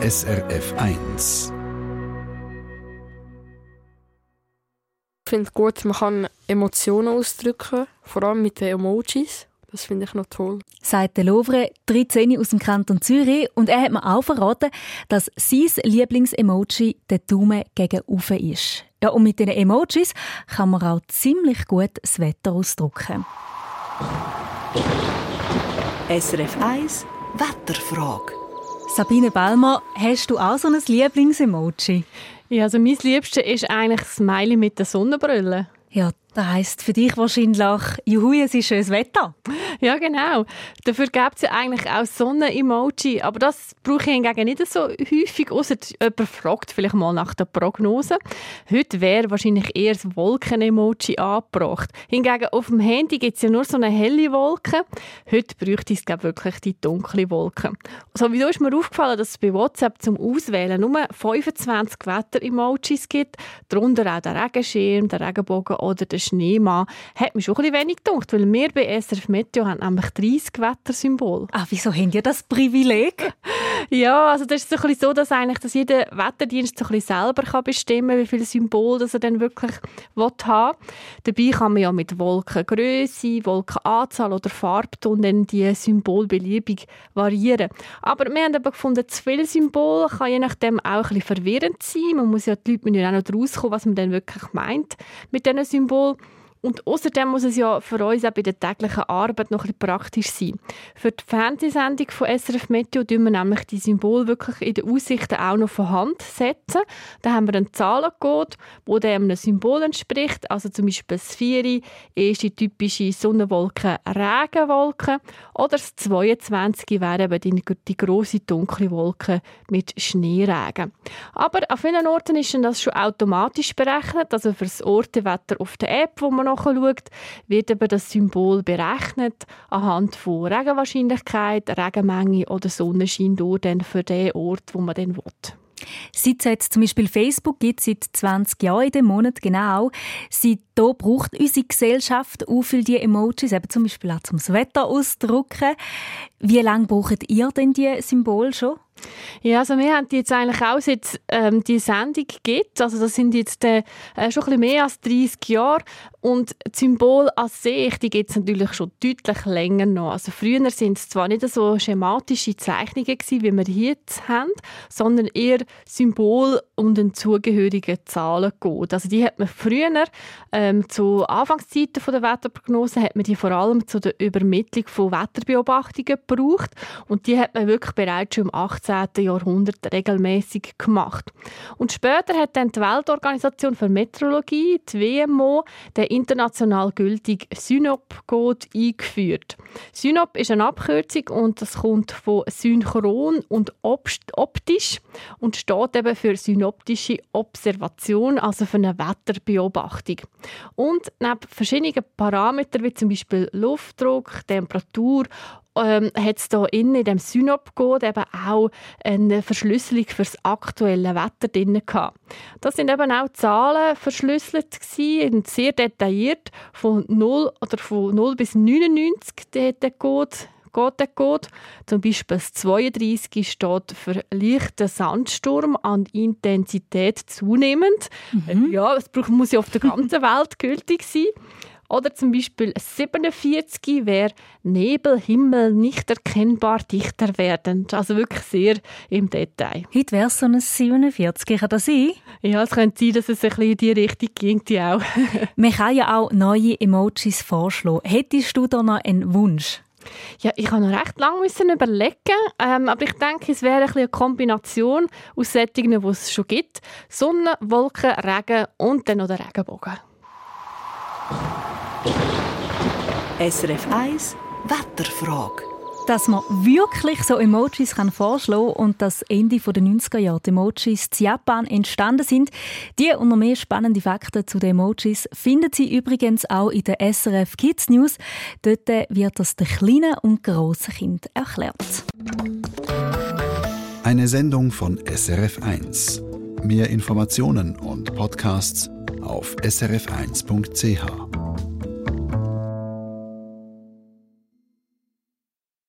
SRF 1. Ich finde es gut, man kann Emotionen ausdrücken, vor allem mit den Emojis. Das finde ich noch toll. Sagt der Louvre, 13 aus dem Kanton Zürich. Und er hat mir auch verraten, dass sein Lieblingsemoji der Daumen gegen Ufe ist. Ja, und mit diesen Emojis kann man auch ziemlich gut das Wetter ausdrücken. SRF 1 Wetterfrage. Sabine Ballmer, hast du auch so ein Lieblingsemoji? Ja, also mein Liebste ist eigentlich das Smiley mit der Sonnenbrille. Ja, das heisst für dich wahrscheinlich, juhu, es ist schönes Wetter. Ja, genau. Dafür gibt es ja eigentlich auch Sonnen-Emoji. Aber das brauche ich hingegen nicht so häufig, außer jemand fragt vielleicht mal nach der Prognose. Heute wäre wahrscheinlich eher das Wolken-Emoji angebracht. Hingegen auf dem Handy gibt es ja nur so eine helle Wolke. Heute bräuchte es wirklich die dunkle Wolke. Sowieso ist mir aufgefallen, dass es bei WhatsApp zum Auswählen nur 25 Wetter-Emojis gibt. Darunter auch der Regenschirm, der Regenbogen oder der Schneemann. Hat mich schon ein bisschen wenig gedacht, weil wir bei SRF Meteo haben nämlich 30 Wettersymbole. Ah, wieso haben ihr das Privileg? ja, also das ist so, ein bisschen so, dass, eigentlich, dass jeder Wetterdienst so ein bisschen selber kann bestimmen kann, wie viele Symbole er dann wirklich haben will. Dabei kann man ja mit Wolkengröße, Wolkenanzahl oder Farbton dann die Symbole beliebig variieren. Aber wir haben aber gefunden, zu viele Symbole kann je nachdem auch ein bisschen verwirrend sein. Man muss ja die Leute müssen auch noch rauskommen, was man dann wirklich meint mit diesen Symbolen. Und außerdem muss es ja für uns auch bei der täglichen Arbeit noch ein praktisch sein. Für die Fernsehsendung von SRF Meteo tun wir nämlich die Symbole wirklich in den Aussichten auch noch von Hand setzen. Da haben wir einen Zahlencode, der dem einem Symbol entspricht. Also zum Beispiel das 4 ist die typische Sonnenwolke Regenwolke oder das 22 wäre eben die, die grosse dunkle Wolke mit Schneeregen. Aber an vielen Orten ist das schon automatisch berechnet, also für das Ortewetter auf der App, wo man nachschaut, wird eben das Symbol berechnet anhand von Regenwahrscheinlichkeit, Regenmenge oder Sonnenschein durch für den Ort, wo man dann will. Seit es zum Beispiel Facebook gibt, seit 20 Jahren in dem Monat genau, seit da braucht unsere Gesellschaft auch viel die Emojis, eben zum Beispiel auch zum Wetter ausdrücken. Wie lange braucht ihr denn die Symbole schon? Ja, also wir haben die jetzt eigentlich auch seit ähm, die Sendung gibt. Also das sind jetzt äh, schon ein bisschen mehr als 30 Jahre und das Symbol an sich, die gibt es natürlich schon deutlich länger noch. Also früher sind es zwar nicht so schematische Zeichnungen gewesen, wie wir jetzt haben, sondern eher Symbol und den zugehörigen Zahlencode. Also die hat man früher ähm, zu Anfangszeiten der Wetterprognose hat man die vor allem zu der Übermittlung von Wetterbeobachtungen gebraucht und die hat man wirklich bereits schon im 18. Jahrhundert regelmäßig gemacht. Und später hat dann die Weltorganisation für Meteorologie, die WMO, den international gültigen Synop-Code eingeführt. Synop ist eine Abkürzung und das kommt von synchron und optisch und steht eben für synoptische Observation, also für eine Wetterbeobachtung. Und neben verschiedenen Parametern wie zum Beispiel Luftdruck, Temperatur ähm, hat es hier in dem Synop-Code eben auch eine Verschlüsselung für das aktuelle Wetter drin gehabt. Das sind eben auch Zahlen verschlüsselt gewesen, sehr detailliert, von 0 oder von 0 bis 99 der Code geht der Code. Zum Beispiel das 32 steht für leichten Sandsturm an Intensität zunehmend. Mhm. Ja, es muss ja auf der ganzen Welt gültig sein. Oder zum Beispiel 47 wäre Nebel, Himmel nicht erkennbar dichter werdend. Also wirklich sehr im Detail. Heute wäre es so ein 47, kann das sein? Ja, es könnte sein, dass es ein bisschen in die Richtung ging. Auch. Man kann ja auch neue Emojis vorschlagen. Hättest du da noch einen Wunsch? Ja, ich habe noch recht lange müssen überlegen, ähm, aber ich denke, es wäre ein eine Kombination aus Sättigen, die es schon gibt: Sonne, Wolken, Regen und dann noch der Regenbogen. SRF 1 Wetterfrage. Dass man wirklich so Emojis kann vorschlagen und dass Ende der 90er Jahre die Emojis in Japan entstanden sind. Die und noch mehr spannende Fakten zu den Emojis finden Sie übrigens auch in der SRF Kids News. Dort wird das den kleinen und grossen Kind erklärt. Eine Sendung von SRF 1. Mehr Informationen und Podcasts auf srf1.ch.